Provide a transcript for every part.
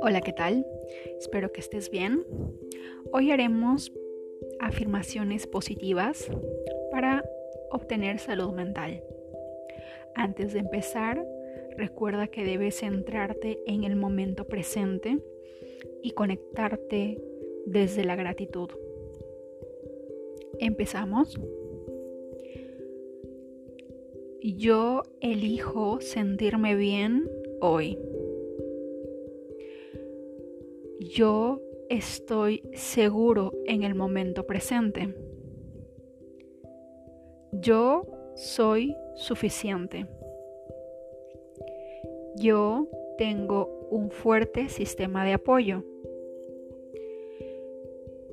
Hola, ¿qué tal? Espero que estés bien. Hoy haremos afirmaciones positivas para obtener salud mental. Antes de empezar, recuerda que debes centrarte en el momento presente y conectarte desde la gratitud. Empezamos. Yo elijo sentirme bien hoy. Yo estoy seguro en el momento presente. Yo soy suficiente. Yo tengo un fuerte sistema de apoyo.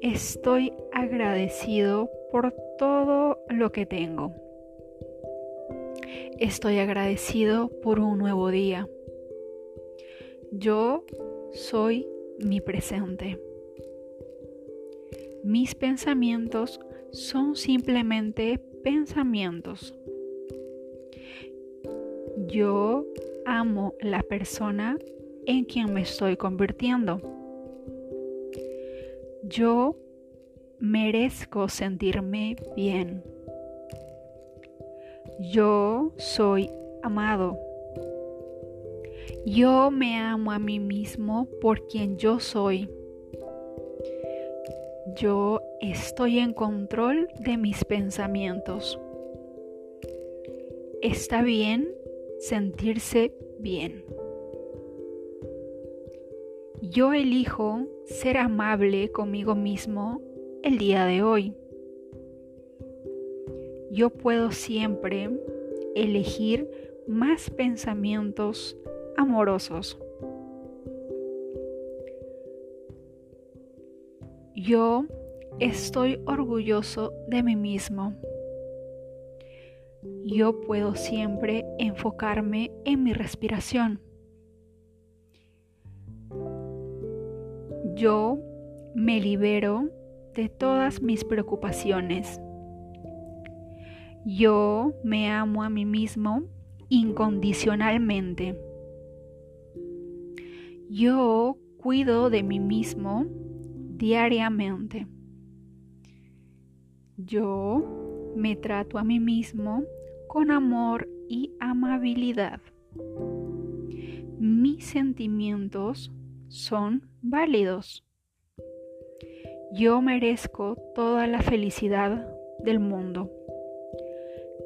Estoy agradecido por todo lo que tengo. Estoy agradecido por un nuevo día. Yo soy mi presente. Mis pensamientos son simplemente pensamientos. Yo amo la persona en quien me estoy convirtiendo. Yo merezco sentirme bien. Yo soy amado. Yo me amo a mí mismo por quien yo soy. Yo estoy en control de mis pensamientos. Está bien sentirse bien. Yo elijo ser amable conmigo mismo el día de hoy. Yo puedo siempre elegir más pensamientos amorosos. Yo estoy orgulloso de mí mismo. Yo puedo siempre enfocarme en mi respiración. Yo me libero de todas mis preocupaciones. Yo me amo a mí mismo incondicionalmente. Yo cuido de mí mismo diariamente. Yo me trato a mí mismo con amor y amabilidad. Mis sentimientos son válidos. Yo merezco toda la felicidad del mundo.